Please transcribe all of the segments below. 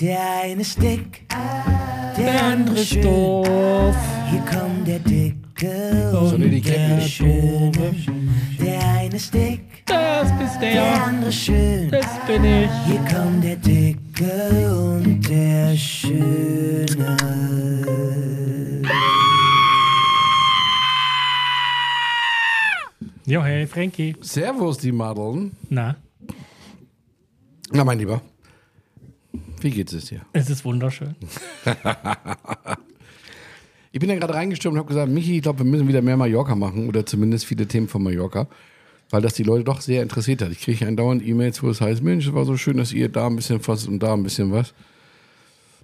Der eine ist dick, der andere ist doof. Hier kommt der Dicke und nee, die der. Schöne. Der eine ist dick, Das bist der der. andere schön. Das bin ich. Hier kommt der Dicke und der Schöne. Jo, hey, Frankie. Servus, die Madeln. Na, Na, mein Lieber. Wie geht's es dir? es ist wunderschön. Ich bin ja gerade reingestürmt und habe gesagt, Michi, ich glaube, wir müssen wieder mehr Mallorca machen oder zumindest viele Themen von Mallorca, weil das die Leute doch sehr interessiert hat. Ich kriege andauernd E-Mails, wo es heißt, Mensch, es war so schön, dass ihr da ein bisschen was und da ein bisschen was.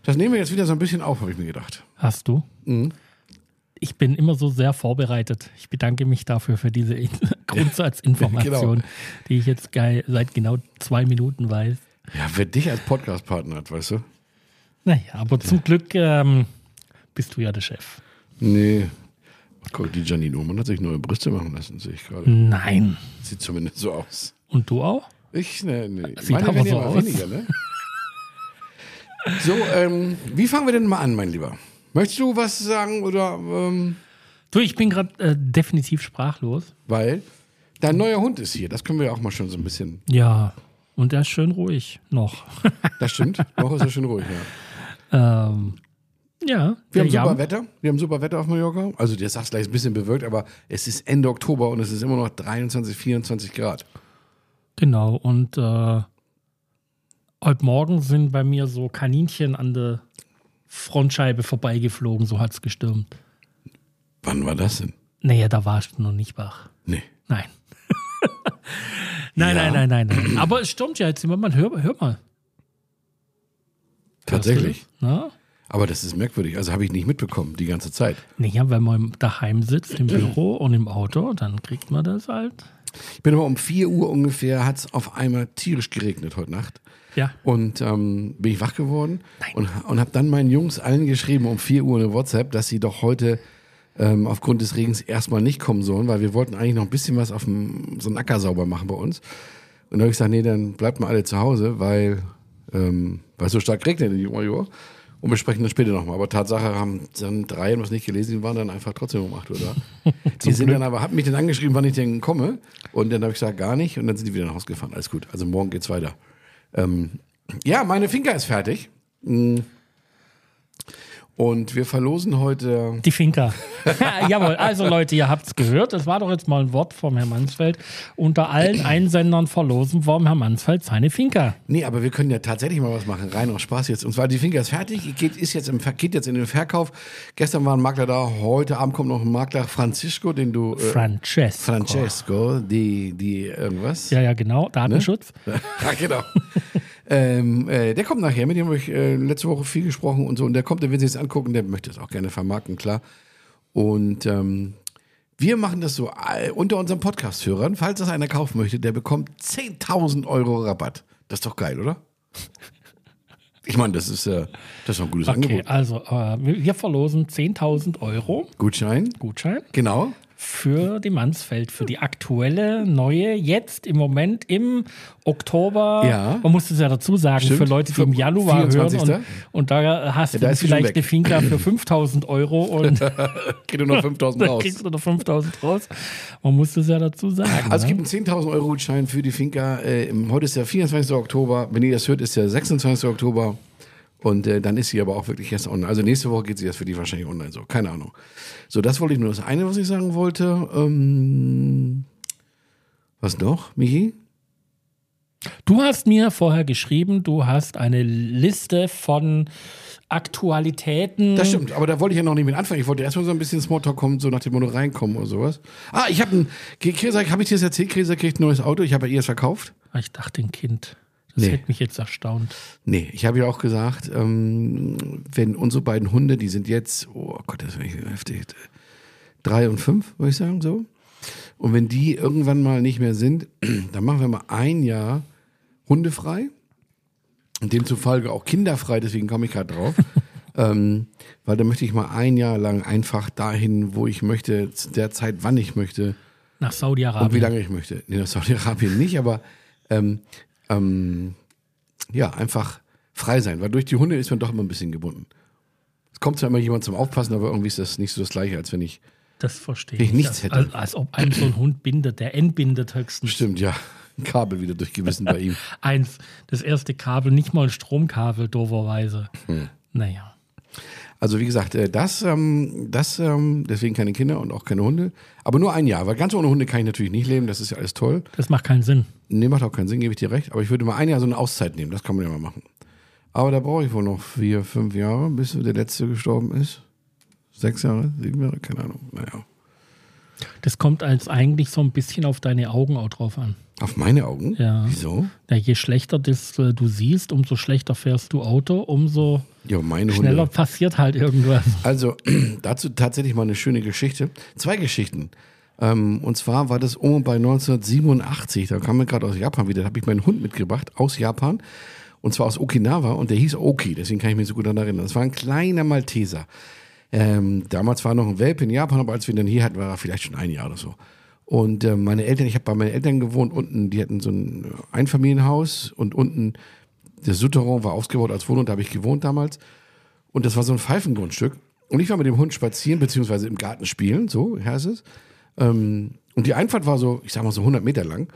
Das nehmen wir jetzt wieder so ein bisschen auf, habe ich mir gedacht. Hast du? Mhm. Ich bin immer so sehr vorbereitet. Ich bedanke mich dafür für diese In- Grundsatzinformation, Genau. die ich jetzt seit genau zwei Minuten weiß. Ja, wer dich als Podcast-Partner hat, weißt du? Naja, aber zum Glück ähm, bist du ja der Chef. Nee. Guck, die Janine Uhrmann hat sich neue Brüste machen lassen, sehe ich gerade. Nein. Sieht zumindest so aus. Und du auch? Ich, ne, ne. Sieht Meine aber so aus. weniger, ne? So, ähm, wie fangen wir denn mal an, mein Lieber? Möchtest du was sagen oder, ähm, Du, ich bin gerade äh, definitiv sprachlos. weil dein neuer Hund ist hier, das können wir ja auch mal schon so ein bisschen, Ja, und er ist schön ruhig noch. das stimmt, noch ist er schön ruhig, ja. ähm, ja, Wir haben der super Wetter, wir haben super Wetter auf Mallorca, also der sagt gleich ein bisschen bewölkt, aber es ist Ende Oktober und es ist immer noch 23, 24 Grad. Genau, und äh, heute Morgen sind bei mir so Kaninchen an der Frontscheibe vorbeigeflogen, so hat es gestürmt. Wann war das denn? Naja, da warst du noch nicht wach. Nee. Nein. nein, Ja. nein, nein, nein, nein. Aber es stürmt ja jetzt immer mal. Hör, hör mal. Tatsächlich. Na? Aber das ist merkwürdig, also habe ich nicht mitbekommen, die ganze Zeit. Naja, wenn man daheim sitzt, im Büro und im Auto, dann kriegt man das halt. Ich bin aber um 4 Uhr ungefähr, hat es auf einmal tierisch geregnet heute Nacht. Ja. Und ähm, bin ich wach geworden und, und habe dann meinen Jungs allen geschrieben um 4 Uhr eine WhatsApp, dass sie doch heute ähm, aufgrund des Regens erstmal nicht kommen sollen, weil wir wollten eigentlich noch ein bisschen was auf dem, so einen Acker sauber machen bei uns. Und dann habe ich gesagt, nee, dann bleibt mal alle zu Hause, weil, ähm, weil es so stark regnet in Major. Und wir sprechen dann später nochmal. Aber Tatsache haben dann drei haben was nicht gelesen, die waren dann einfach trotzdem um 8 Uhr da. die sind dann aber, haben mich dann angeschrieben, wann ich denn komme. Und dann habe ich gesagt, gar nicht. Und dann sind die wieder nach Hause gefahren. Alles gut. Also morgen geht's weiter. Ähm, ja, meine Finca ist fertig. Mm. Und wir verlosen heute. Die Finca. Jawohl, also Leute, ihr habt es gehört. Das war doch jetzt mal ein Wort vom Herrn Mansfeld. Unter allen Einsendern verlosen wir Herrn Mansfeld seine Finca. Nee, aber wir können ja tatsächlich mal was machen. Rein aus Spaß jetzt. Und zwar die Finca ist fertig, geht, ist jetzt im, geht jetzt in den Verkauf. Gestern war ein Makler da, heute Abend kommt noch ein Makler, Francisco, den du. Äh, Francesco. Francesco, die, die irgendwas. Ja, ja, genau. Datenschutz. ja, genau. ähm, äh, der kommt nachher, mit dem habe ich äh, letzte Woche viel gesprochen und so. Und der kommt, der will sich das angucken, der möchte es auch gerne vermarkten, klar. Und ähm, wir machen das so äh, unter unseren Podcast-Hörern. Falls das einer kaufen möchte, der bekommt 10.000 Euro Rabatt. Das ist doch geil, oder? Ich meine, das ist, äh, das ist ein gutes Okay, Angebot. also äh, wir verlosen 10.000 Euro Gutschein, Gutschein genau. Für die Mansfeld, für die aktuelle, neue, jetzt im Moment im Oktober. Ja. Man muss es ja dazu sagen, Stimmt. für Leute, die im Januar 24.. hören. Und, und da hast Ja, da du vielleicht eine Finca für 5.000 Euro und Geht nur noch 5.000 dann raus. kriegst du noch 5.000 raus. Man muss es ja dazu sagen. Also es ne? gibt einen 10.000 Euro Gutschein für die Finca. Äh, heute ist der 24. Oktober. Wenn ihr das hört, ist der 26. Oktober. Und äh, dann ist sie aber auch wirklich erst online. Also nächste Woche geht sie jetzt für die wahrscheinlich online so. Keine Ahnung. So, das wollte ich nur. Das eine, was ich sagen wollte. Ähm, was noch, Michi? Du hast mir vorher geschrieben, du hast eine Liste von Aktualitäten. Das stimmt, aber da wollte ich ja noch nicht mit anfangen. Ich wollte erstmal so ein bisschen Smalltalk kommen, so nach dem Motto reinkommen oder sowas. Ah, ich habe ein, habe ich dir das erzählt? Kräser kriegt ein neues Auto. Ich habe ja ihr es verkauft. Ich dachte, ein Kind. Das Nee. hätte mich jetzt erstaunt. Nee, ich habe ja auch gesagt, ähm, wenn unsere beiden Hunde, die sind jetzt, oh Gott, das ist heftig, drei und fünf, würde ich sagen, so. Und wenn die irgendwann mal nicht mehr sind, dann machen wir mal ein Jahr hundefrei und demzufolge auch kinderfrei, deswegen komme ich gerade drauf. ähm, weil da möchte ich mal ein Jahr lang einfach dahin, wo ich möchte, zu der Zeit, wann ich möchte, Nach und wie Saudi-Arabien. lange ich möchte. Nee, nach Saudi-Arabien nicht, aber ähm, ähm, ja, einfach frei sein, weil durch die Hunde ist man doch immer ein bisschen gebunden. Es kommt zwar immer jemand zum Aufpassen, aber irgendwie ist das nicht so das Gleiche, als wenn ich. Das verstehe Ich ich. nichts hätte. als, als ob einem so ein Hund bindet, der entbindet höchstens. Stimmt, ja. Ein Kabel wieder durchgebissen bei ihm. Eins, das erste Kabel, nicht mal ein Stromkabel, dooferweise. Hm. Naja. Also wie gesagt, äh, das, ähm, das, ähm, deswegen keine Kinder und auch keine Hunde. Aber nur ein Jahr, weil ganz ohne Hunde kann ich natürlich nicht leben, das ist ja alles toll. Das macht keinen Sinn. Nee, macht auch keinen Sinn, gebe ich dir recht. Aber ich würde mal ein Jahr so eine Auszeit nehmen, das kann man ja mal machen. Aber da brauche ich wohl noch vier, fünf Jahre, bis der letzte gestorben ist. Sechs Jahre, sieben Jahre, keine Ahnung. Naja. Das kommt als eigentlich so ein bisschen auf deine Augen auch drauf an. Auf meine Augen? Ja. Wieso? Ja, je schlechter das äh, du siehst, umso schlechter fährst du Auto, umso Ja, meine schneller Hunde. passiert halt irgendwas. Also, dazu tatsächlich mal eine schöne Geschichte. Zwei Geschichten. Ähm, und zwar war das um bei 1987, da kam mir gerade aus Japan wieder, da habe ich meinen Hund mitgebracht aus Japan. Und zwar aus Okinawa und der hieß Oki, deswegen kann ich mich so gut daran erinnern. Das war ein kleiner Malteser. Ähm, damals war noch ein Welpe in Japan, aber als wir ihn dann hier hatten, war er vielleicht schon ein Jahr oder so. Und äh, meine Eltern, ich habe bei meinen Eltern gewohnt, unten, die hatten so ein Einfamilienhaus und unten das Souterrain war ausgebaut als Wohnung, da habe ich gewohnt damals. Und das war so ein Pfeifengrundstück. Und ich war mit dem Hund spazieren, beziehungsweise im Garten spielen, so heißt es. Ähm, und die Einfahrt war so, ich sag mal so 100 Meter lang.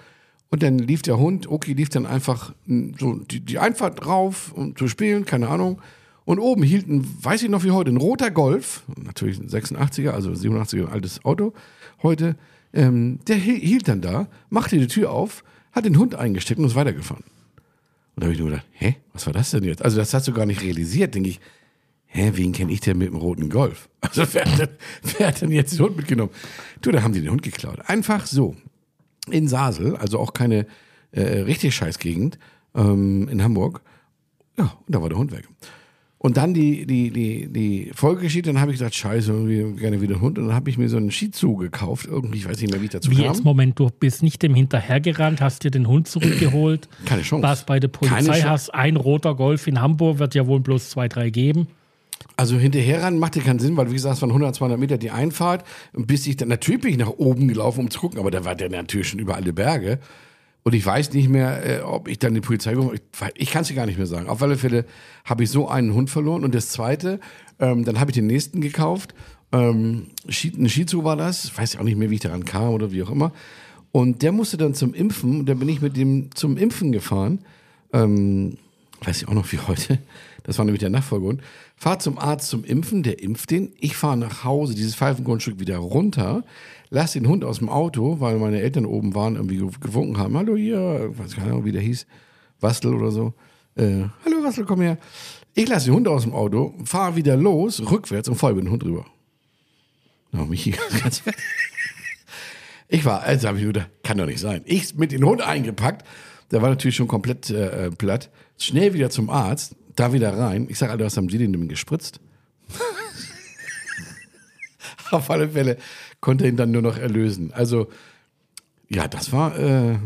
Und dann lief der Hund, Oki lief dann einfach m, so die, die Einfahrt rauf, um zu spielen, keine Ahnung. Und oben hielt ein, weiß ich noch wie heute, ein roter Golf, natürlich ein 86er, also 87er, ein altes Auto heute. Ähm, der hi- hielt dann da, machte die Tür auf, hat den Hund eingesteckt und ist weitergefahren. Und da habe ich nur gedacht, hä, was war das denn jetzt? Also das hast du gar nicht realisiert, denke ich. Hä, wen kenne ich denn mit dem roten Golf? Also wer hat, denn, wer hat denn jetzt den Hund mitgenommen? Du, da haben die den Hund geklaut. Einfach so. In Sasel, also auch keine äh, richtig Scheißgegend, ähm, in Hamburg. Ja, und da war der Hund weg. Und dann die, die, die, die Folgegeschichte, dann habe ich gesagt, scheiße, irgendwie gerne wieder einen Hund. Und dann habe ich mir so einen Shih Tzu gekauft. Irgendwie, ich weiß nicht mehr, wie ich dazu Wie kam. jetzt, Moment, du bist nicht dem hinterhergerannt, hast dir den Hund zurückgeholt, Keine Chance. warst bei der Polizei, hast ein roter Golf in Hamburg, wird ja wohl bloß zwei, drei geben. Also hinterher ran machte keinen Sinn, weil wie gesagt, es waren 100, 200 Meter die Einfahrt. Und bis ich dann, natürlich bin ich nach oben gelaufen, um zu gucken, aber da war der natürlich schon über alle Berge. Und ich weiß nicht mehr, äh, ob ich dann die Polizei gerufen habe. Ich, weiß- ich kann es dir gar nicht mehr sagen. Auf alle Fälle habe ich so einen Hund verloren. Und das zweite, ähm, dann habe ich den nächsten gekauft. Ähm, ein Shih Tzu war das. Weiß ich auch nicht mehr, wie ich daran kam oder wie auch immer. Und der musste dann zum Impfen. Und dann bin ich mit dem zum Impfen gefahren. Ähm, weiß ich auch noch wie heute. Das war nämlich der Nachfolgehund. Fahr zum Arzt zum Impfen, der impft den. Ich fahre nach Hause, dieses Pfeifengrundstück wieder runter, lass den Hund aus dem Auto, weil meine Eltern oben waren, irgendwie gew- gewunken haben. Hallo hier, weiß keine Ahnung, wie der hieß, Wastel oder so. Äh, Hallo Wastel, komm her. Ich lasse den Hund aus dem Auto, fahre wieder los, rückwärts und fahre über den Hund rüber. Na, Michi, ganz Ich war, also habe ich gedacht, kann doch nicht sein. Ich mit den Hund eingepackt, der war natürlich schon komplett äh, äh, platt. Schnell wieder zum Arzt, da wieder rein. Ich sage, Alter, was haben Sie denn dem gespritzt? Auf alle Fälle konnte er ihn dann nur noch erlösen. Also, ja, das war, äh,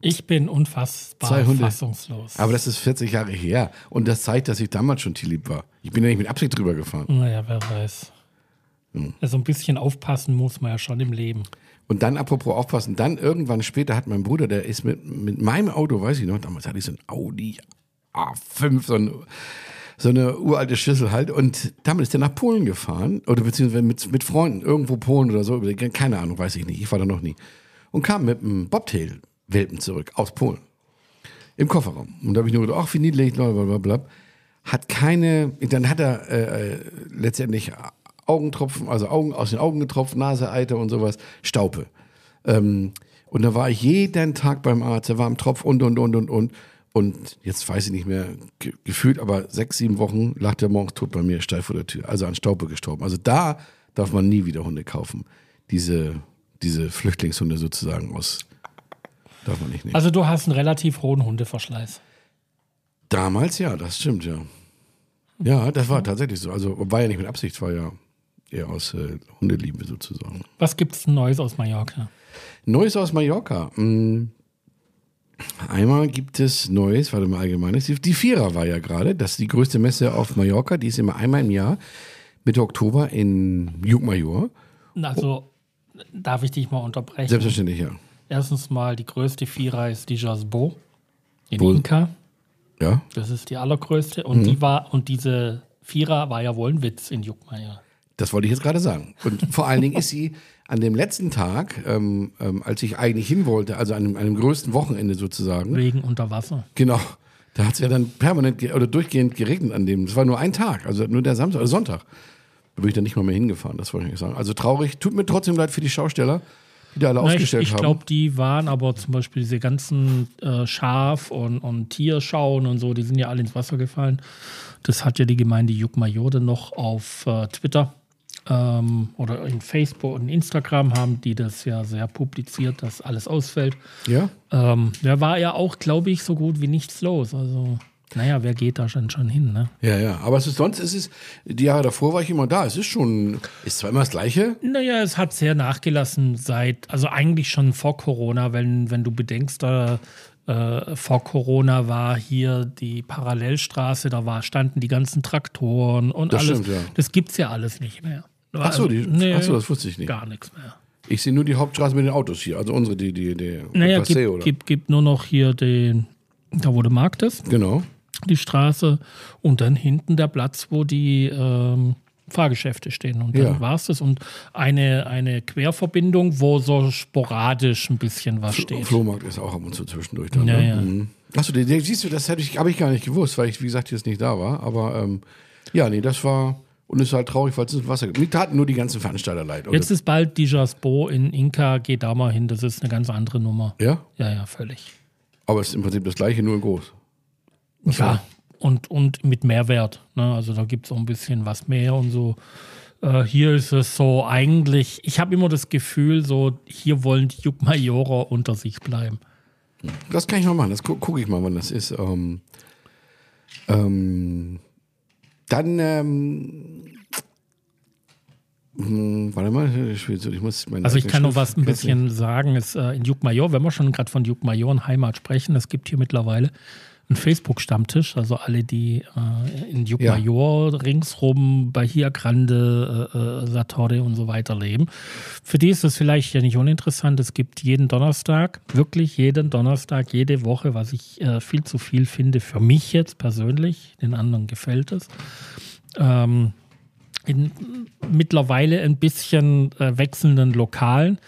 Ich bin unfassbar Zwei Hunde. fassungslos. aber das ist 40 Jahre her. Und das zeigt, dass ich damals schon tierlieb war. Ich bin ja nicht mit Absicht drüber gefahren. naja, wer weiß. Hm. Also ein bisschen aufpassen muss man ja schon im Leben. Und dann, apropos aufpassen, dann irgendwann später hat mein Bruder, der ist mit, mit meinem Auto, weiß ich noch, damals hatte ich so ein Audi A5, so, ein, so eine uralte Schüssel halt. Und damit ist er nach Polen gefahren, oder beziehungsweise mit, mit Freunden, irgendwo Polen oder so, keine Ahnung, weiß ich nicht, ich war da noch nie. Und kam mit einem Bobtail-Welpen zurück, aus Polen. Im Kofferraum. Und da habe ich nur gedacht, ach, wie niedlich, blablabla. Hat keine, dann hat er äh, äh, letztendlich Augentropfen, also Augen aus den Augen getropft, Nase, Eiter und sowas, Staupe. Ähm, und da war ich jeden Tag beim Arzt, er war am Tropf und, und, und, und, und. Und jetzt weiß ich nicht mehr, ge gefühlt, aber sechs, sieben Wochen lag der morgens tot bei mir steif vor der Tür. Also an Staupe gestorben. Also da darf man nie wieder Hunde kaufen. Diese, diese Flüchtlingshunde sozusagen aus, darf man nicht nehmen. Also du hast einen relativ hohen Hundeverschleiß. Damals ja, das stimmt, ja. Ja, das war tatsächlich so. Also war ja nicht mit Absicht, war ja eher aus äh, Hundeliebe sozusagen. Was gibt's Neues aus Mallorca? Neues aus Mallorca. Mm. Einmal gibt es Neues, warte mal allgemeines. Die- Die Vierer war ja gerade, das ist die größte Messe auf Mallorca. Die ist immer einmal im Jahr, Mitte Oktober in Jugmajor. Also darf ich dich mal unterbrechen? Selbstverständlich, ja. Erstens mal, die größte Vierer ist die Jasbo in Wo? Inka. Ja. Das ist die allergrößte. Und die war, und diese Vierer war ja wohl ein Witz in Juckmeier. Das wollte ich jetzt gerade sagen. Und vor allen Dingen ist sie an dem letzten Tag, ähm, ähm, als ich eigentlich hin wollte, also an einem, größten Wochenende sozusagen, Wegen unter Wasser. genau, da hat es ja dann permanent oder durchgehend geregnet an dem. Das war nur ein Tag, also nur der Samstag oder Sonntag. Da bin ich dann nicht mal mehr hingefahren, das wollte ich nicht sagen. Also traurig, tut mir trotzdem leid für die Schausteller, die da alle Na, ich ausgestellt ich haben. glaube, die waren aber zum Beispiel diese ganzen äh, Schaf- und, und Tierschauen und so, die sind ja alle ins Wasser gefallen. Das hat ja die Gemeinde Juckmajor dann noch auf äh, Twitter ähm, oder in Facebook und Instagram haben die das ja sehr publiziert, dass alles ausfällt. ja? Ähm, da war ja auch, glaube ich, so gut wie nichts los. Also, naja, wer geht da schon, schon hin, ne? Ja, ja. Aber es ist, sonst ist es, die Jahre davor war ich immer da. Es ist schon, ist zwar immer das Gleiche. Naja, es hat sehr nachgelassen seit, also eigentlich schon vor Corona, wenn, wenn du bedenkst, da äh, vor Corona war hier die Parallelstraße, da war, standen die ganzen Traktoren und Das alles. stimmt, ja. Das gibt's ja alles nicht mehr. Ach so, die, nee, ach so, das wusste ich nicht. gar nichts mehr. Ich sehe nur die Hauptstraße mit den Autos hier, also unsere, die, die, die Naja, Passé, gibt, oder? gibt, gibt nur noch hier den, da wo der Markt ist, Genau. die Straße und dann hinten der Platz, wo die ähm, Fahrgeschäfte stehen. Und dann Ja. war es das. Und eine, eine Querverbindung, wo so sporadisch ein bisschen was steht. Flohmarkt ist auch ab und zu zwischendurch da. Ja, ne? ja. Mhm. Achso, siehst du, das hätte ich, habe ich gar nicht gewusst, weil ich, wie gesagt, jetzt nicht da war. Aber ähm, ja, nee, das war. Und es ist halt traurig, weil es ins Wasser gibt. Mir taten nur die ganzen Veranstalter leid. oder? Jetzt ist bald die in Inka, geh da mal hin, das ist eine ganz andere Nummer. ja, Ja, ja, völlig. aber es ist im Prinzip das gleiche, nur in groß. Ja, und, und mit Mehrwert. Ne? Also da gibt es auch ein bisschen was mehr und so. Äh, hier ist es so eigentlich, ich habe immer das Gefühl, so hier wollen die Juckmajorer unter sich bleiben. Das kann ich mal machen. Das gu gucke ich mal, wann das ist. Ähm, ähm, dann, ähm, hm, warte mal, ich, muss meine Also ich kann noch Schrift- was ein bisschen sagen. Ist, äh, in Juckmajor, wenn wir schon gerade von Juckmajor und Heimat sprechen, es gibt hier mittlerweile einen Facebook-Stammtisch. Also alle, die äh, in Juckmajor ringsrum bei Bahia Grande, äh, äh, Sartori und so weiter leben. Für die ist das vielleicht ja nicht uninteressant. Es gibt jeden Donnerstag, wirklich jeden Donnerstag, jede Woche, was ich äh, viel zu viel finde, für mich jetzt persönlich. Den anderen gefällt es. Ähm, in mittlerweile ein bisschen äh, wechselnden Lokalen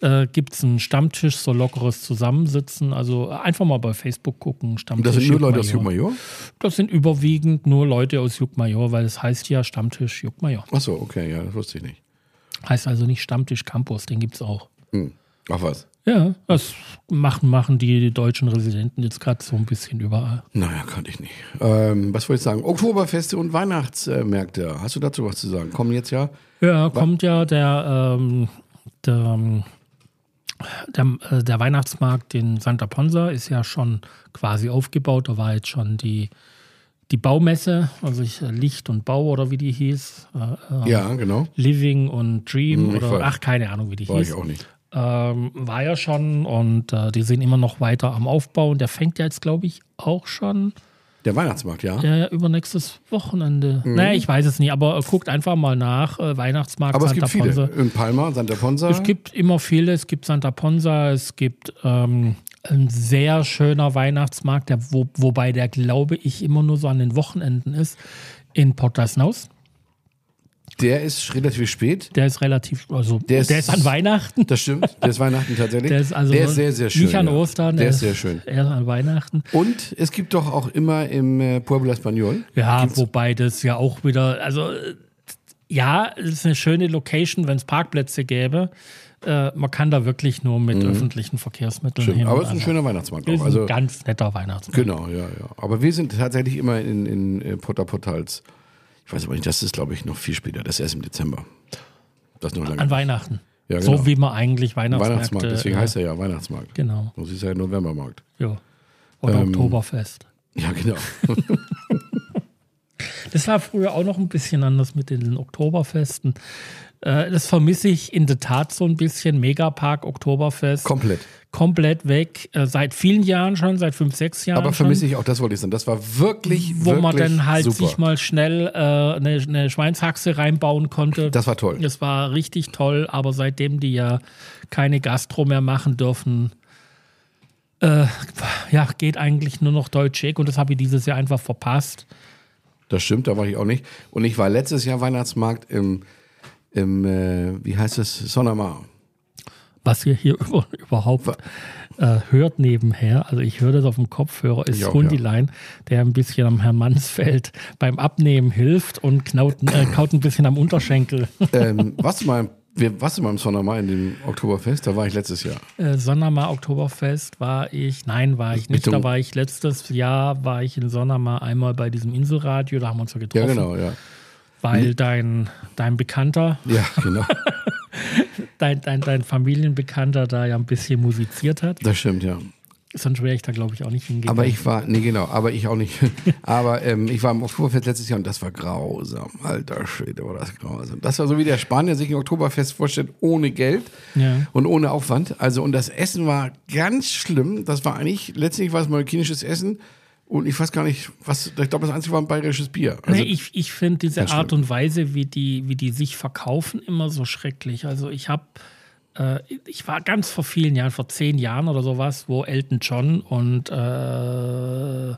äh, gibt es einen Stammtisch, so lockeres Zusammensitzen. Also einfach mal bei Facebook gucken. Stammtisch das sind nur Leute aus Juckmajor. Das sind überwiegend nur Leute aus Juckmajor, weil es heißt ja Stammtisch Juckmajor. Achso, okay, ja, das wusste ich nicht. Heißt also nicht Stammtisch Campus, den gibt es auch. Hm. Ach was. Ja, das machen, machen die, deutschen Residenten jetzt gerade so ein bisschen überall. Naja, kannte ich nicht. Ähm, was wollte ich sagen? Oktoberfeste und Weihnachtsmärkte. Hast du dazu was zu sagen? Kommen jetzt ja? Ja, kommt ja der, ähm, der, der, äh, der Weihnachtsmarkt in Santa Ponsa ist ja schon quasi aufgebaut. Da war jetzt schon die, die Baumesse, also ich, äh, Licht und Bau oder wie die hieß. Äh, äh, Ja, genau. Living und Dream Hm, oder ach, keine Ahnung, wie die War hieß. ich auch nicht. Ähm, war ja schon und äh, die sind immer noch weiter am Aufbau. Und der fängt ja jetzt, glaube ich, auch schon Der Weihnachtsmarkt, ja. äh, übernächstes Wochenende. Naja, ich weiß es nicht, aber äh, guckt einfach mal nach. Äh, Weihnachtsmarkt Mhm. Aber es Santa gibt viele. Ponsa. In Palma, Santa Ponsa. Es gibt immer viele. Es gibt Santa Ponsa, es gibt ähm, ein sehr schöner Weihnachtsmarkt, der, wo, wobei der, glaube ich, immer nur so an den Wochenenden ist, in Port das Naus. Der ist relativ spät. Der ist relativ, also Der der ist- ist, an Weihnachten. Das stimmt. Der ist Weihnachten tatsächlich. Der ist also der ist sehr, sehr schön. nicht an. Ostern. Der ist sehr schön. Eher an Weihnachten. Und es gibt doch auch immer im äh, Pueblo Español. Ja, Gibt's- wobei das ja auch wieder, also ja, es ist eine schöne Location, wenn es Parkplätze gäbe. Äh, man kann da wirklich nur mit öffentlichen Verkehrsmitteln Stimmt. hin. Mhm. Aber es ist ein schöner Weihnachtsmarkt ist auch. Also, ein ganz netter Weihnachtsmarkt. genau, ja, ja. Aber wir sind tatsächlich immer in, in äh, Porta Portals. Ich weiß aber nicht, das ist, glaube ich, noch viel später. Das ist erst im Dezember. Das noch lange. An Weihnachten. Ja, genau. So wie man eigentlich Weihnachtsmärkte... Weihnachtsmarkt, deswegen äh, heißt er ja Weihnachtsmarkt. Genau, Das ist ja Novembermarkt. ja. Oder Ähm, Oktoberfest. Ja, genau. Das war früher auch noch ein bisschen anders mit den Oktoberfesten. Äh, das vermisse ich in der Tat so ein bisschen. Megapark, Oktoberfest. Komplett. komplett weg. Äh, seit vielen Jahren schon, seit fünf, sechs Jahren. Aber schon, vermisse ich auch, das wollte ich sagen. Das war wirklich, Wo wirklich man dann halt super. sich mal schnell äh, eine, eine Schweinshaxe reinbauen konnte. Das war toll. Das war richtig toll, aber seitdem die ja keine Gastro mehr machen dürfen, Äh, ja, geht eigentlich nur noch Deutsch-Tschech und das habe ich dieses Jahr einfach verpasst. Das stimmt, da war ich auch nicht. Und ich war letztes Jahr Weihnachtsmarkt im, im äh, wie heißt es, Sonnermar. Was ihr hier über, überhaupt äh, hört nebenher, also ich höre das auf dem Kopfhörer, ist auch, Hundilein, ja. der ein bisschen am Herrn Mansfeld beim Abnehmen hilft und knaut, äh, kaut ein bisschen am Unterschenkel. Ähm, was mal wir, warst du mal im Sondermar in dem Oktoberfest? Da war ich letztes Jahr. Äh, Sondermar Oktoberfest war ich, nein, war ich nicht. Da war ich letztes Jahr, war ich in Sondermar einmal bei diesem Inselradio, da haben wir uns ja getroffen. Ja, genau, ja. Weil dein, dein Bekannter, ja, genau. dein, dein, dein Familienbekannter da ja ein bisschen musiziert hat. Das stimmt, ja. Sonst wäre ich da, glaube ich, auch nicht hingegangen. Aber ich war, nee, genau, aber ich auch nicht. aber ähm, ich war im Oktoberfest letztes Jahr und das war grausam. Alter Schwede, war das grausam. Das war so wie der Spanier sich ein Oktoberfest vorstellt, ohne Geld ja. und ohne Aufwand. Also, und das Essen war ganz schlimm. Das war eigentlich, letztlich war es marokkanisches Essen. Und ich weiß gar nicht, was, ich glaube, das Einzige war ein bayerisches Bier. Also, nee, ich, ich finde diese Art und Weise, wie die, wie die sich verkaufen, immer so schrecklich. Also ich habe äh, ich war ganz vor vielen Jahren, vor zehn Jahren oder sowas, wo Elton John und äh,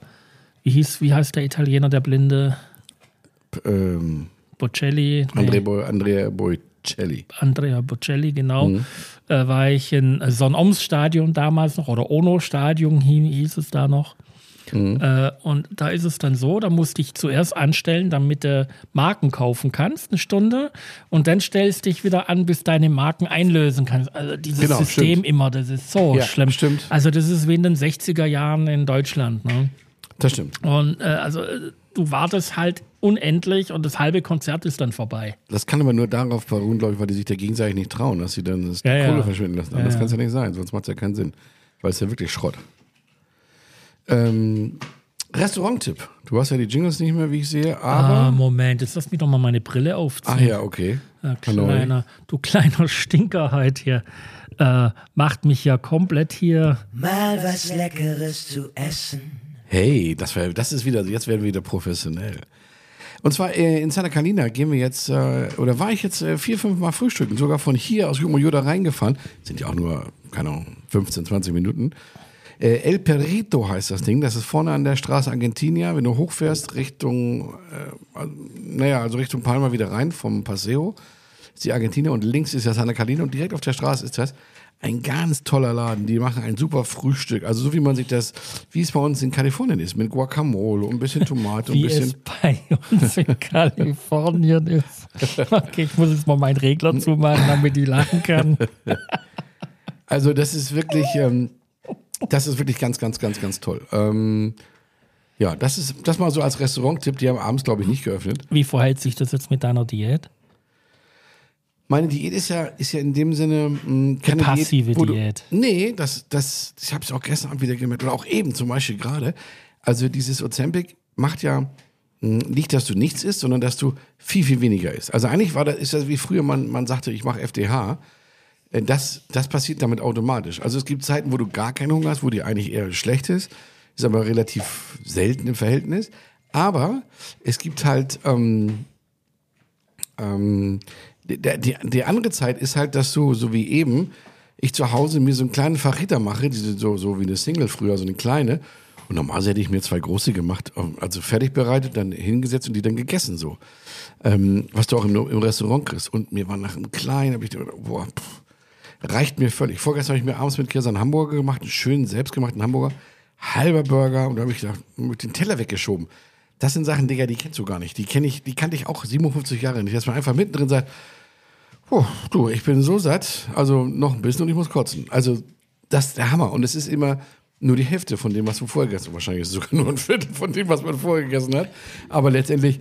wie hieß, wie heißt der Italiener, der Blinde? Ähm, Bocelli. Nee. Andrea, Bo Andrea Bocelli. Andrea Bocelli, genau. Mhm. Äh, war ich in Sonn-Oms-Stadion damals noch oder Ono-Stadion hieß es da noch. Mhm. Äh, und da ist es dann so, da musst du dich zuerst anstellen, damit du Marken kaufen kannst, eine Stunde. Und dann stellst dich wieder an, bis deine Marken einlösen kannst. Also dieses genau, System stimmt. immer, das ist so ja, schlimm. Stimmt. Also das ist wie in den 60er Jahren in Deutschland. Ne? Das stimmt. Und äh, also äh, du wartest halt unendlich und das halbe Konzert ist dann vorbei. Das kann aber nur darauf beruhen, glaube ich, weil die sich da gegenseitig nicht trauen, dass sie dann das ja, Kohle ja. verschwinden lassen. Ja, das kann es ja nicht sein, sonst macht es ja keinen Sinn. Weil es ja wirklich Schrott. Ähm, Restaurant-Tipp. Du hast ja die Jingles nicht mehr, wie ich sehe, aber. Ah, Moment, jetzt lass mich doch mal meine Brille aufziehen. Ach ja, okay. Ja, kleiner, du kleiner Stinker halt hier. Äh, macht mich ja komplett hier. Mal was Leckeres zu essen. Hey, das, wär, das ist wieder, jetzt werden wir wieder professionell. Und zwar äh, in Santa Carolina gehen wir jetzt, äh, oder war ich jetzt äh, vier, fünf Mal frühstücken, sogar von hier aus Jumoyoda reingefahren. Sind ja auch nur, keine Ahnung, 15, 20 Minuten. Äh, El Perrito heißt das Ding. Das ist vorne an der Straße Argentinia. Wenn du hochfährst Richtung, äh, naja, also Richtung Palma wieder rein vom Paseo, ist die Argentinia und links ist ja Santa Catalina und direkt auf der Straße ist das ein ganz toller Laden. Die machen ein super Frühstück. Also so wie man sich das, wie es bei uns in Kalifornien ist, mit Guacamole und ein bisschen Tomate und ein bisschen. Wie es bei uns in Kalifornien ist. Okay, ich muss jetzt mal meinen Regler zumachen, damit die lachen kann. Also das ist wirklich, ähm, das ist wirklich ganz, ganz, ganz, ganz toll. Ähm, ja, das ist das mal so als Restaurant-Tipp. Die haben abends, glaube ich, nicht geöffnet. Wie verhält sich das jetzt mit deiner Diät? Meine Diät ist ja, ist ja in dem Sinne mh, hm, keine passive Diät. Diät. Du, nee, das, das, ich habe es auch gestern Abend wieder gemerkt oder auch eben zum Beispiel gerade. Also dieses Ozempic macht ja mh, hm, nicht, dass du nichts isst, sondern dass du viel, viel weniger isst. Also eigentlich war das, ist das wie früher man, man sagte, ich mache FDH. Äh, das, das passiert damit automatisch. Also es gibt Zeiten, wo du gar keinen Hunger hast, wo dir eigentlich eher schlecht ist. Ist aber relativ selten im Verhältnis. Aber es gibt halt ähm, ähm, die, die, die andere Zeit ist halt, dass du, so wie eben, ich zu Hause mir so einen kleinen Fajita mache, diese, so, so wie eine Single früher, so eine kleine. Und normalerweise hätte ich mir zwei große gemacht, also fertig bereitet, dann hingesetzt und die dann gegessen so. Ähm, was du auch im, im Restaurant kriegst. Und mir war nach einem kleinen, habe ich gedacht, boah, pff, reicht mir völlig. Vorgestern habe ich mir abends mit Kirsa einen Hamburger gemacht, einen schönen, selbstgemachten Hamburger, halber Burger und da habe ich gedacht, mit den Teller weggeschoben. Das sind Sachen, Digga, die kennst du gar nicht. Die kenne ich, die kannte ich auch 57 Jahre nicht. Dass man einfach mittendrin sagt, oh, du, ich bin so satt, also noch ein bisschen und ich muss kotzen. Also, das ist der Hammer. Und es ist immer nur die Hälfte von dem, was man vorher gegessen hat. Wahrscheinlich ist es sogar nur ein Viertel von dem, was man vorher gegessen hat. Aber letztendlich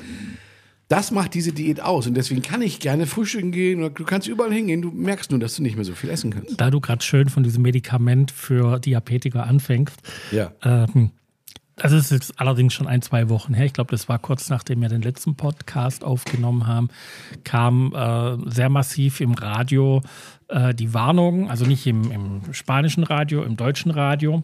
das macht diese Diät aus. Und deswegen kann ich gerne frühstücken gehen. Du kannst überall hingehen. Du merkst nur, dass du nicht mehr so viel essen kannst. Da du gerade schön von diesem Medikament für Diabetiker anfängst. Ja. Ähm, das ist jetzt allerdings schon ein, zwei Wochen her. Ich glaube, das war kurz nachdem wir den letzten Podcast aufgenommen haben, kam äh, sehr massiv im Radio äh, die Warnung, also nicht im, im spanischen Radio, im deutschen Radio,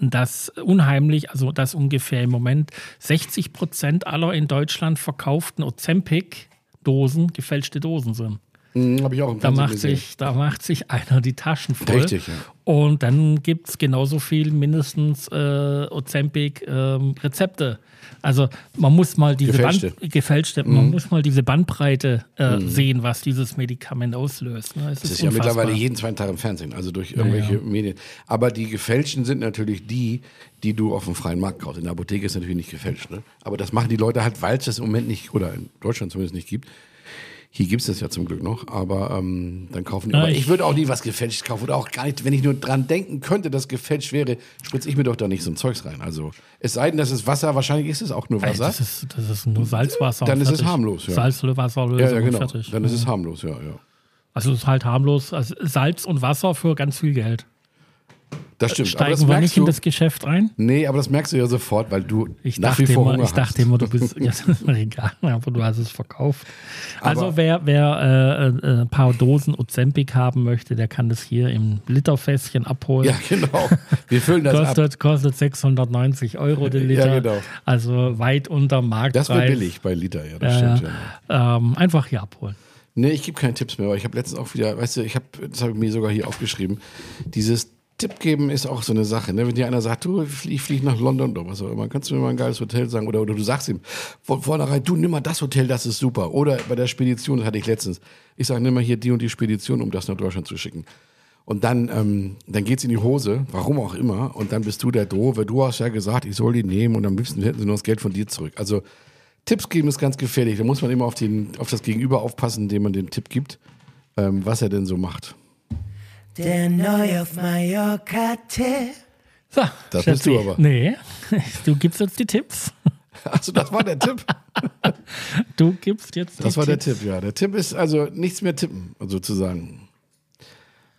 dass unheimlich, also dass ungefähr im Moment 60 Prozent aller in Deutschland verkauften Ozempic-Dosen gefälschte Dosen sind. Mhm, Habe ich auch im Da Fernsehen macht, gesehen. sich, da macht sich einer die Taschen voll. Richtig, ja. Und dann gibt es genauso viel mindestens äh, Ozempic ähm, Rezepte. Also man muss mal diese Gefälschte. Band, gefälschte, Mhm. man muss mal diese Bandbreite äh, sehen, was dieses Medikament auslöst. Ne? Es Das ist ist ja mittlerweile jeden zweiten Tag im Fernsehen, also durch irgendwelche ja. Medien. Aber die gefälschten sind natürlich die, die du auf dem freien Markt kaufst. In der Apotheke ist natürlich nicht gefälscht. Ne? Aber das machen die Leute halt, weil es das im Moment nicht, oder in Deutschland zumindest nicht gibt. Hier gibt es das ja zum Glück noch, aber ähm, dann kaufen die. Ja, aber ich, ich- würde auch nie was gefälscht kaufen oder auch gar nicht, wenn ich nur dran denken könnte, dass gefälscht wäre, spritze ich mir doch da nicht so ein Zeugs rein. Also es sei denn, das ist Wasser, wahrscheinlich ist es auch nur Wasser. das, ist, das ist nur Salzwasser. Dann ist es harmlos, ja. Salzwasserlösung ja, ja, genau. fertig. Dann ist es harmlos, ja, ja. Also es ist halt harmlos. Also Salz und Wasser für ganz viel Geld. Das stimmt. aber Steigen das wir nicht du, in das Geschäft ein? Nee, aber das merkst du ja sofort, weil du Ich nach dachte, wie vor immer, Hunger ich dachte immer, du bist. Ja, das ist mir egal, aber du hast es verkauft. Also, Aber- wer, wer äh, äh, ein paar Dosen Ozempic haben möchte, der kann das hier im Literfässchen abholen. Ja, genau. Wir füllen das ab. Kostet, kostet 690 Euro den Liter. Ja, genau. Also weit unter Marktpreis. Das wird billig bei Liter, ja, das Ja, stimmt. Ja. Ähm, einfach hier abholen. Nee, ich gebe keine Tipps mehr, aber ich habe letztens auch wieder, weißt du, ich habe, das habe ich mir sogar hier aufgeschrieben, dieses Tipp geben ist auch so eine Sache. Ne? Wenn dir einer sagt, du, ich flieg, flieg nach London oder was auch immer, kannst du mir mal ein geiles Hotel sagen oder, oder du sagst ihm von vornherein, du nimm mal das Hotel, das ist super. Oder bei der Spedition, das hatte ich letztens, ich sage, nimm mal hier die und die Spedition, um das nach Deutschland zu schicken. Und dann, ähm, dann geht's in die Hose, warum auch immer, und dann bist du der Doofe. Du hast ja gesagt, ich soll die nehmen und am liebsten hätten sie nur das Geld von dir zurück. Also Tipps geben ist ganz gefährlich. Da muss man immer auf, den, auf das Gegenüber aufpassen, dem man den Tipp gibt, ähm, was er denn so macht. Der neu auf Mallorca Tipp. So, Das Schatzi. bist du aber. Nee, du gibst jetzt die Tipps. Also das war der Tipp. Du gibst jetzt Das war der Tipps. Tipp, ja. Der Tipp ist also nichts mehr tippen, sozusagen.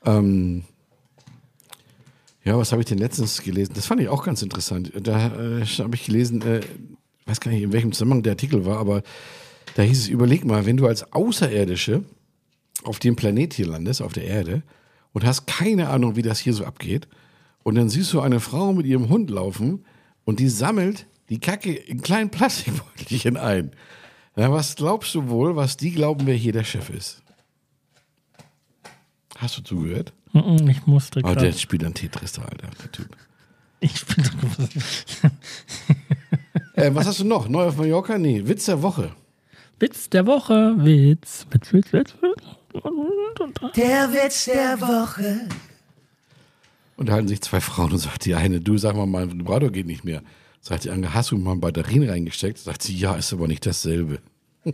Ähm, ja, was habe ich denn letztens gelesen? Das fand ich auch ganz interessant. Da äh, habe ich gelesen, äh, weiß gar nicht, in welchem Zusammenhang der Artikel war, aber da hieß es, überleg mal, wenn du als Außerirdische auf dem Planet hier landest, auf der Erde, und hast keine Ahnung, wie das hier so abgeht, und dann siehst du eine Frau mit ihrem Hund laufen und die sammelt die Kacke in kleinen Plastikbeutelchen ein. Na, was glaubst du wohl, was die glauben, wer hier der Chef ist? Hast du zugehört? Ich musste Oh, der gerade. spielt ein Tetris da, Alter, der Typ. Ich bin Äh, was hast du noch? Neu auf Mallorca? Nee, Witz der Woche. Witz der Woche. Witz. Witz, Witz, Witz. Witz. Der Witz der Woche. Unterhalten sich zwei Frauen und sagt die eine, du sag mal, mein Vibrator geht nicht mehr. Sagt die andere, hast du mal Batterien reingesteckt? Sagt sie, ja, ist aber nicht dasselbe.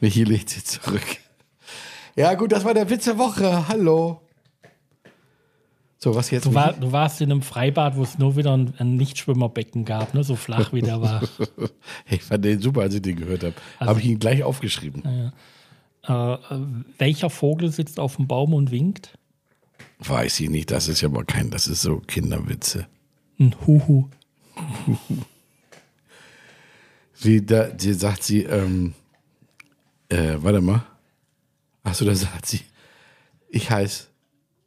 Michi legt sie zurück. Ja, gut, das war der Witz der Woche. Hallo. So, was jetzt? Du, war, du warst in einem Freibad, wo es nur wieder ein, ein Nichtschwimmerbecken gab, ne? so flach wie der war. Ich fand den super, als ich den gehört habe. Also- habe ich ihn gleich aufgeschrieben. äh, äh, welcher Vogel sitzt auf dem Baum und winkt? Weiß ich nicht, das ist ja aber kein, das ist so Kinderwitze. Ein Huhu. Wie da, die sagt sie, ähm, äh, warte mal. Achso, da sagt sie, ich heiße,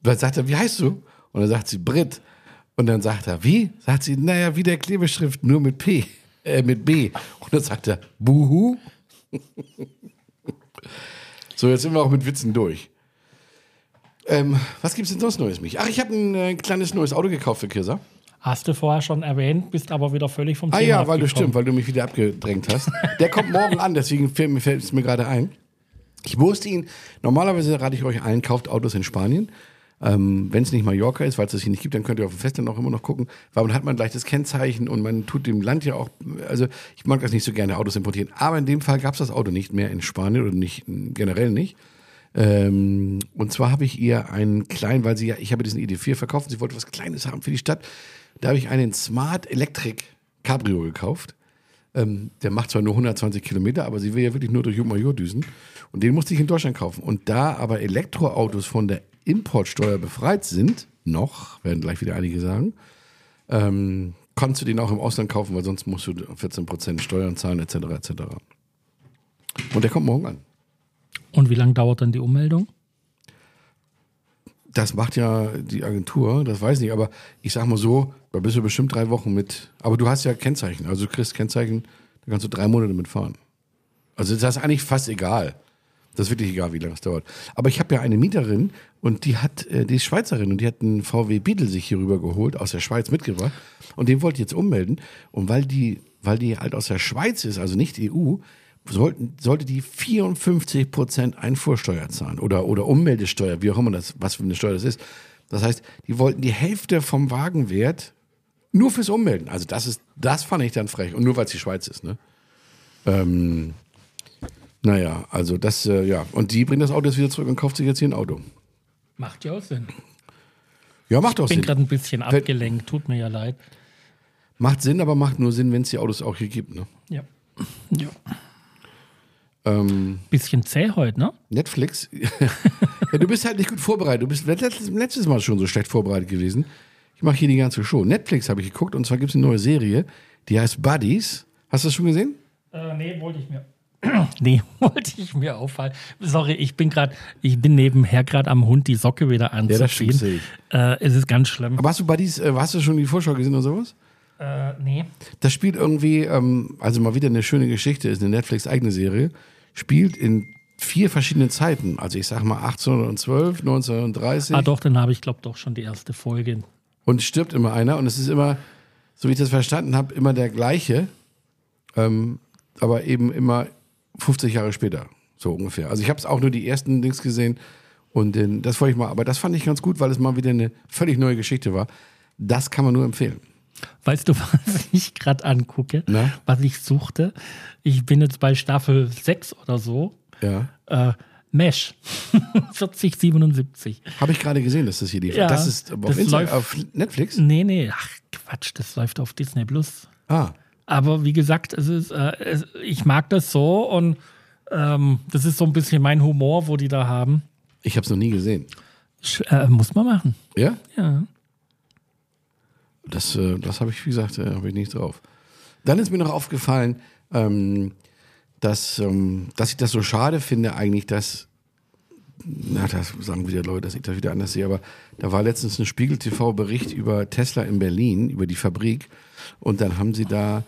was sagt er, wie heißt du? Und dann sagt sie, Brit. Und dann sagt er, wie? Sagt sie, naja, wie der Klebeschrift, nur mit P, äh, mit B. Und dann sagt er, Buhu. so, jetzt sind wir auch mit Witzen durch. Ähm, was gibt's denn sonst Neues, mich? Ach, ich habe ein äh, kleines neues Auto gekauft für Kirsa. Hast du vorher schon erwähnt, bist aber wieder völlig vom Ah Thema ja, weil du stimmt, weil du mich wieder abgedrängt hast. Der kommt morgen an, deswegen fällt, fällt es mir gerade ein. Ich wusste ihn, normalerweise rate ich euch allen, kauft Autos in Spanien. Ähm, Wenn es nicht Mallorca ist, weil es das hier nicht gibt, dann könnt ihr auf dem Festland auch immer noch gucken, weil man hat man gleich das Kennzeichen und man tut dem Land ja auch, also ich mag das nicht so gerne, Autos importieren. Aber in dem Fall gab es das Auto nicht mehr in Spanien oder nicht generell nicht. Ähm, und zwar habe ich ihr einen kleinen, weil sie ja, ich habe diesen ID4 verkauft, sie wollte was Kleines haben für die Stadt. Da habe ich einen Smart Electric Cabrio gekauft. Ähm, der macht zwar nur 120 Kilometer, aber sie will ja wirklich nur durch Major düsen. Und den musste ich in Deutschland kaufen. Und da aber Elektroautos von der Importsteuer befreit sind, noch, werden gleich wieder einige sagen, ähm, kannst du den auch im Ausland kaufen, weil sonst musst du 14% Steuern zahlen, etc. etc. Und der kommt morgen an. Und wie lange dauert dann die Ummeldung? Das macht ja die Agentur, das weiß ich nicht, aber ich sag mal so, da bist du bestimmt drei Wochen mit. Aber du hast ja Kennzeichen, also du kriegst Kennzeichen, Da kannst du drei Monate mitfahren. Also das ist eigentlich fast egal. Das ist wirklich egal, wie lange es dauert. Aber ich habe ja eine Mieterin und die hat, äh, die ist Schweizerin und die hat einen VW Beetle sich hier rüber geholt, aus der Schweiz mitgebracht. Und den wollte ich jetzt ummelden. Und weil die, weil die halt aus der Schweiz ist, also nicht EU, sollten, sollte die 54 Prozent Einfuhrsteuer zahlen oder, oder Ummeldesteuer, wie auch immer das, was für eine Steuer das ist. Das heißt, die wollten die Hälfte vom Wagenwert nur fürs Ummelden. Also das ist, das fand ich dann frech. Und nur weil es die Schweiz ist, ne? Ähm, naja, also das, äh, ja. Und die bringt das Auto jetzt wieder zurück und kauft sich jetzt hier ein Auto. Macht ja auch Sinn. Ja, macht doch Ich bin Sinn. gerade ein bisschen abgelenkt, tut mir ja leid. Macht Sinn, aber macht nur Sinn, wenn es die Autos auch hier gibt, ne? Ja. ja. Ähm, Bisschen zäh heute, ne? Netflix. ja, du bist halt nicht gut vorbereitet. Du bist letztes, letztes Mal schon so schlecht vorbereitet gewesen. Ich mache hier die ganze Show. Netflix habe ich geguckt und zwar gibt es eine neue Serie, die heißt Buddies. Hast du das schon gesehen? Äh, nee, wollte ich mir. Nee, wollte ich mir auffallen. Sorry, ich bin gerade, ich bin nebenher gerade am Hund die Socke wieder anzuziehen. das stimmt, sehe ich. Äh, es ist ganz schlimm. Aber hast du Buddies, äh, hast du schon die Vorschau gesehen oder sowas? Äh, nee. Das spielt irgendwie, ähm, also mal wieder eine schöne Geschichte, ist eine Netflix-eigene Serie, spielt in vier verschiedenen Zeiten. Also ich sag mal 1812, 1930 Ah, doch, dann habe ich, glaube doch schon die erste Folge. und stirbt immer einer und es ist immer, so wie ich das verstanden habe, immer der gleiche, ähm, aber eben immer 50 Jahre später, so ungefähr. Also ich habe es auch nur die ersten Dings gesehen und den, das wollte ich mal, aber das fand ich ganz gut, weil es mal wieder eine völlig neue Geschichte war. Das kann man nur empfehlen. Weißt du, was ich gerade angucke? Na? Was ich suchte? Ich bin jetzt bei Staffel 6 oder so. Ja. Äh, Mesh. 4077. Habe ich gerade gesehen, dass das hier lief. Ja, das ist auf, das läuft- auf Netflix? Nee, nee, ach Quatsch, das läuft auf Disney Plus. Ah. Aber wie gesagt, es ist, äh, es, ich mag das so und ähm, das ist so ein bisschen mein Humor, wo die da haben. Ich habe es noch nie gesehen. Sch äh, muss man machen. Ja? Ja. Das, äh, das habe ich, wie gesagt, äh, habe ich nicht drauf. Dann ist mir noch aufgefallen, ähm, dass, ähm, dass ich das so schade finde, eigentlich, dass, na, das sagen wieder Leute, dass ich das wieder anders sehe, aber da war letztens ein Spiegel-TV-Bericht über Tesla in Berlin, über die Fabrik. Und dann haben sie da,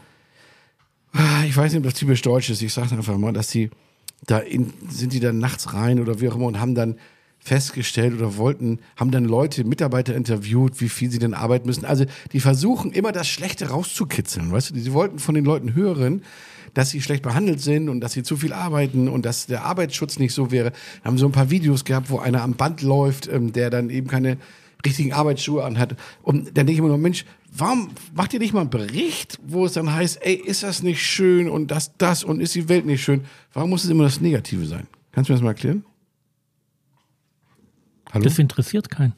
ah, ich weiß nicht, ob das typisch deutsch ist, ich sage einfach mal, dass sie da in, sind die dann nachts rein oder wie auch immer und haben dann festgestellt oder wollten, haben dann Leute, Mitarbeiter interviewt, wie viel sie denn arbeiten müssen. Also die versuchen immer das Schlechte rauszukitzeln, weißt du? Sie wollten von den Leuten hören, dass sie schlecht behandelt sind und dass sie zu viel arbeiten und dass der Arbeitsschutz nicht so wäre. Haben so ein paar Videos gehabt, wo einer am Band läuft, ähm, der dann eben keine richtigen Arbeitsschuhe anhat. Und dann denke ich immer nur, Mensch, warum macht ihr nicht mal einen Bericht, wo es dann heißt, ey, ist das nicht schön und das, das und ist die Welt nicht schön? Warum muss es immer das Negative sein? Kannst du mir das mal erklären? Hallo? Das interessiert keinen.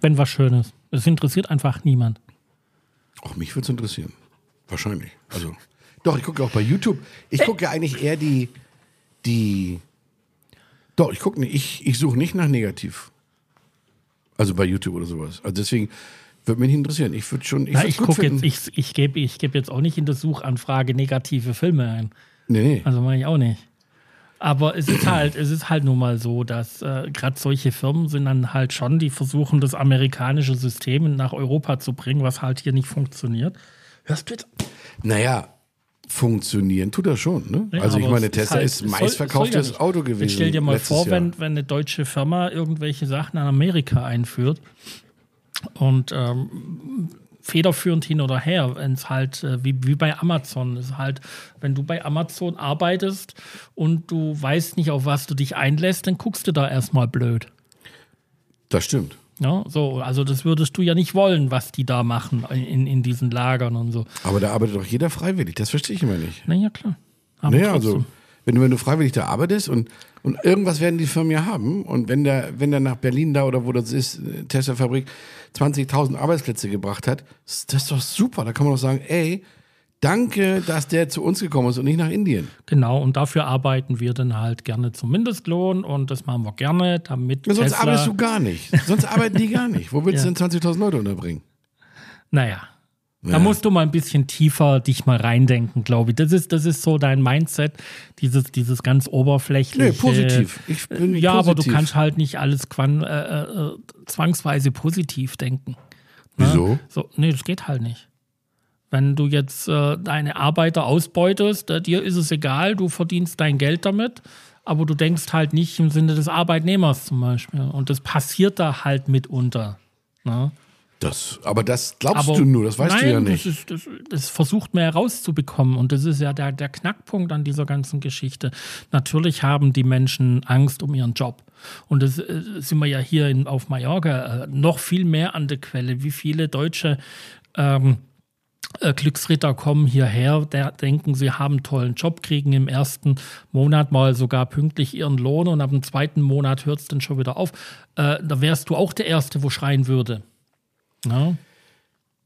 Wenn was Schönes. Es interessiert einfach niemand. Auch mich würde es interessieren. Wahrscheinlich. Also, doch, ich gucke auch bei YouTube. Ich gucke ja eigentlich eher die, die. Doch, ich gucke nicht, ich, ich suche nicht nach negativ. Also bei YouTube oder sowas. Also deswegen würde mich interessieren. Ich würde schon. Ich, Na, ich gucke jetzt, ich, ich gebe ich geb jetzt auch nicht in der Suchanfrage negative Filme ein. Nee, nee. Also mache ich auch nicht. Aber es ist halt, es ist halt nun mal so, dass äh, gerade solche Firmen sind dann halt schon, die versuchen, das amerikanische System nach Europa zu bringen, was halt hier nicht funktioniert. Hörst du jetzt? Naja, funktionieren tut das schon. Ne? Ja, also ich meine, es Tesla halt- ist es soll- meistverkauftes ja. Auto gewesen. Jetzt stell dir mal vor, Jahr. wenn, wenn eine deutsche Firma irgendwelche Sachen in Amerika einführt und ähm, federführend hin oder her, wenn es halt äh, wie, wie bei Amazon ist halt, wenn du bei Amazon arbeitest und du weißt nicht, auf was du dich einlässt, dann guckst du da erstmal blöd. Das stimmt. Ja, so, also das würdest du ja nicht wollen, was die da machen in, in diesen Lagern und so. Aber da arbeitet doch jeder freiwillig. Das verstehe ich immer nicht. Naja, klar. Aber Naja, trotzdem. also, wenn du, wenn du freiwillig da arbeitest und, und irgendwas werden die Firmen ja haben und wenn der, wenn der nach Berlin da oder wo das ist, äh, Tesla-Fabrik, 20.000 Arbeitsplätze gebracht hat, ist das doch super. Da kann man doch sagen, ey, danke, dass der zu uns gekommen ist und nicht nach Indien. Genau, und dafür arbeiten wir dann halt gerne zum Mindestlohn und das machen wir gerne, damit Ja, sonst Tesla, arbeitest du gar nicht. Sonst arbeiten die gar nicht. Wo willst Ja. du denn 20.000 Leute unterbringen? Naja, Ja. Da musst du mal ein bisschen tiefer dich mal reindenken, glaube ich. Das ist, das ist so dein Mindset, dieses, dieses ganz oberflächliche. Nee, positiv. Ich bin ja, aber du positiv. kannst halt nicht alles quan, äh, äh, zwangsweise positiv denken. Ne? Wieso? So, nee, das geht halt nicht. Wenn du jetzt äh, deine Arbeiter ausbeutest, äh, dir ist es egal, du verdienst dein Geld damit, aber du denkst halt nicht im Sinne des Arbeitnehmers zum Beispiel. Und das passiert da halt mitunter. Ne? Das, aber das glaubst aber, du nur, das weißt nein, du ja nicht. Das, ist, das, das versucht man herauszubekommen und das ist ja der, der Knackpunkt an dieser ganzen Geschichte. Natürlich haben die Menschen Angst um ihren Job. Und das äh, sind wir ja hier in, auf Mallorca äh, noch viel mehr an der Quelle. Wie viele Deutsche ähm, äh, Glücksritter kommen hierher, denken, sie haben einen tollen Job, kriegen im ersten Monat mal sogar pünktlich ihren Lohn und ab dem zweiten Monat hört es dann schon wieder auf. Äh, da wärst du auch der Erste, wo schreien würde. Ja.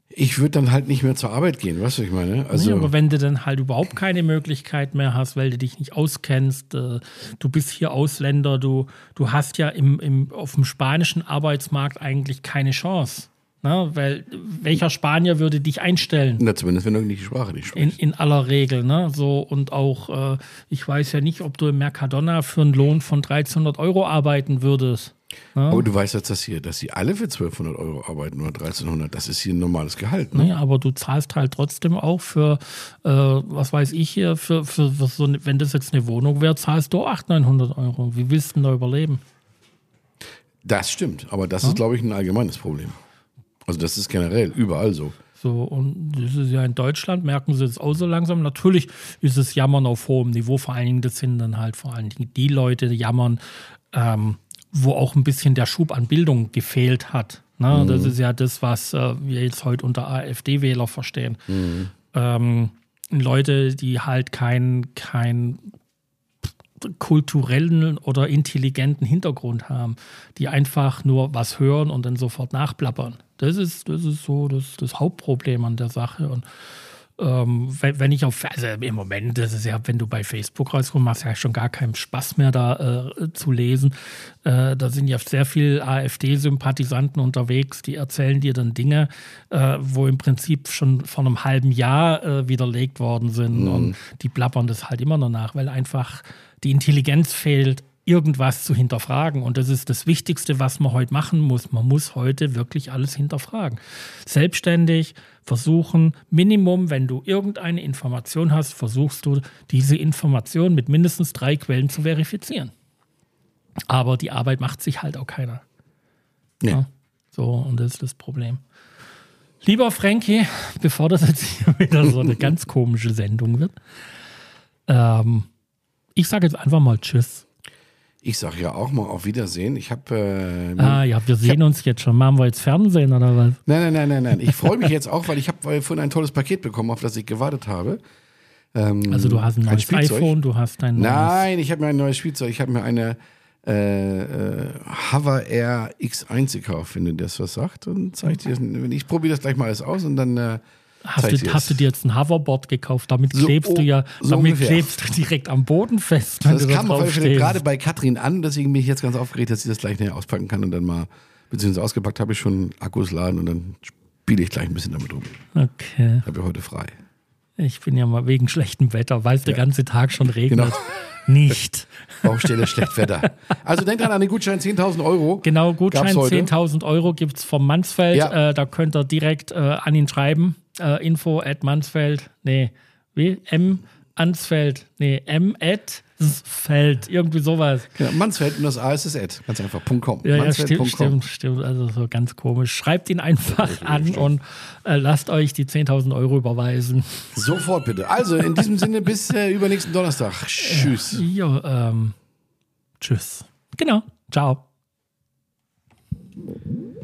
Ich würde dann halt nicht mehr zur Arbeit gehen, weißt du, ich meine? Also nee, aber wenn du dann halt überhaupt keine Möglichkeit mehr hast, weil du dich nicht auskennst, äh, du bist hier Ausländer, du, du hast ja im, im, auf dem spanischen Arbeitsmarkt eigentlich keine Chance. Ne? Weil welcher Spanier würde dich einstellen? Na, zumindest wenn du nicht die Sprache nicht sprichst. In, in aller Regel. Ne? So, und auch, äh, ich weiß ja nicht, ob du im Mercadona für einen Lohn von 1300 Euro arbeiten würdest. Ja. Aber du weißt jetzt, dass hier, dass sie alle für 1200 Euro arbeiten oder 1300. Das ist hier ein normales Gehalt. Ne? Naja, aber du zahlst halt trotzdem auch für, äh, was weiß ich hier, für, für, für so eine, wenn das jetzt eine Wohnung wäre, zahlst du 800, 900 Euro. Wie willst du denn da überleben? Das stimmt, aber das ja? ist, glaube ich, ein allgemeines Problem. Also das ist generell überall so. So, und das ist ja in Deutschland, merken sie es auch so langsam. Natürlich ist es Jammern auf hohem Niveau, vor allen Dingen, das sind dann halt vor allen Dingen die Leute, die jammern, ähm, wo auch ein bisschen der Schub an Bildung gefehlt hat. Ne? Mhm. Das ist ja das, was äh, wir jetzt heute unter AfD-Wähler verstehen. Mhm. Ähm, Leute, die halt kein, kein kulturellen oder intelligenten Hintergrund haben, die einfach nur was hören und dann sofort nachplappern. Das ist, das ist so das, das Hauptproblem an der Sache. Und ähm, wenn, wenn, ich auf, also im Moment, das ist ja, wenn du bei Facebook rauskommst, machst ja schon gar keinen Spaß mehr da äh, zu lesen. Äh, da sind ja sehr viele AfD-Sympathisanten unterwegs, die erzählen dir dann Dinge, äh, wo im Prinzip schon vor einem halben Jahr äh, widerlegt worden sind. Mhm. Und die plappern das halt immer noch nach, weil einfach die Intelligenz fehlt, irgendwas zu hinterfragen. Und das ist das Wichtigste, was man heute machen muss. Man muss heute wirklich alles hinterfragen. Selbstständig versuchen, Minimum, wenn du irgendeine Information hast, versuchst du, diese Information mit mindestens drei Quellen zu verifizieren. Aber die Arbeit macht sich halt auch keiner. Ja. ja. So, und das ist das Problem. Lieber Frankie, bevor das jetzt hier wieder so eine ganz komische Sendung wird, ähm, ich sage jetzt einfach mal Tschüss. Ich sage ja auch mal auf Wiedersehen. Ich habe. Äh, ah ja, wir sehen hab, uns jetzt schon. Machen wir jetzt Fernsehen oder was? Nein, nein, nein, nein, nein. Ich freue mich jetzt auch, weil ich habe vorhin ein tolles Paket bekommen, auf das ich gewartet habe. Ähm, also du hast ein neues ein iPhone, du hast ein neues. Nein, ich habe mir ein neues Spielzeug. Ich habe mir eine äh, äh, Hover Air X1 gekauft, wenn du das was sagt. Und zeig dir, ich probiere das gleich mal alles aus und dann. Hast du, hast du, dir jetzt ein Hoverboard gekauft? Damit klebst so, du ja, so damit ungefähr. klebst du direkt am Boden fest. das kam auf gerade bei Katrin an, deswegen bin ich jetzt ganz aufgeregt, dass sie das gleich näher auspacken kann und dann mal, beziehungsweise ausgepackt habe ich schon Akkus laden und dann spiele ich gleich ein bisschen damit rum. Okay. Habe ich heute frei. Ich bin ja mal wegen schlechtem Wetter, weil es ja. der ganze Tag schon regnet. Genau. Nicht. Baustelle schlecht Wetter. Also denkt dran an den Gutschein 10.000 Euro. Genau, Gutschein 10.000 Euro gibt es vom Mansfeld. Ja. Äh, da könnt ihr direkt äh, an ihn schreiben äh, info at Mansfeld, nee, wie? M Ansfeld, nee, M at Feld, irgendwie sowas. Ja, Mansfeld und das A ist das Ad, ganz einfach, .com. Ja, ja stimmt, stimmt, stimmt, also so ganz komisch. Schreibt ihn einfach an und äh, lasst euch die 10.000 Euro überweisen. Sofort bitte. Also in diesem Sinne bis äh, übernächsten Donnerstag. Tschüss. Ja, ähm, tschüss. Genau, ciao.